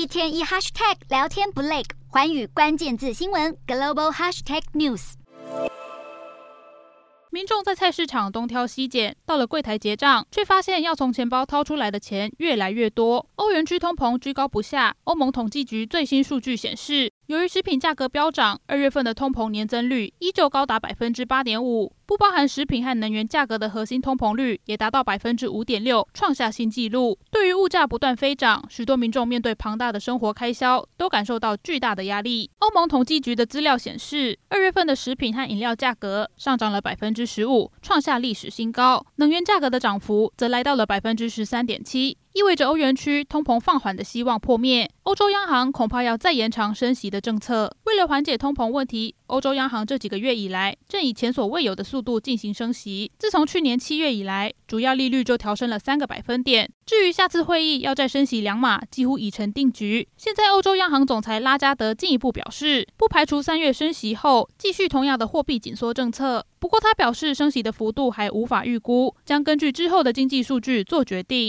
一天一 hashtag 聊天不累，寰宇关键字新闻 global hashtag news。民众在菜市场东挑西拣，到了柜台结账，却发现要从钱包掏出来的钱越来越多。欧元区通膨居高不下，欧盟统计局最新数据显示，由于食品价格飙涨，二月份的通膨年增率依旧高达百分之八点五。不包含食品和能源价格的核心通膨率也达到百分之五点六，创下新纪录。对于物价不断飞涨，许多民众面对庞大的生活开销，都感受到巨大的压力。欧盟统计局的资料显示，二月份的食品和饮料价格上涨了百分之十五，创下历史新高。能源价格的涨幅则来到了百分之十三点七。意味着欧元区通膨放缓的希望破灭，欧洲央行恐怕要再延长升息的政策。为了缓解通膨问题，欧洲央行这几个月以来正以前所未有的速度进行升息。自从去年七月以来，主要利率就调升了三个百分点。至于下次会议要再升息两码，几乎已成定局。现在，欧洲央行总裁拉加德进一步表示，不排除三月升息后继续同样的货币紧缩政策。不过，他表示升息的幅度还无法预估，将根据之后的经济数据做决定。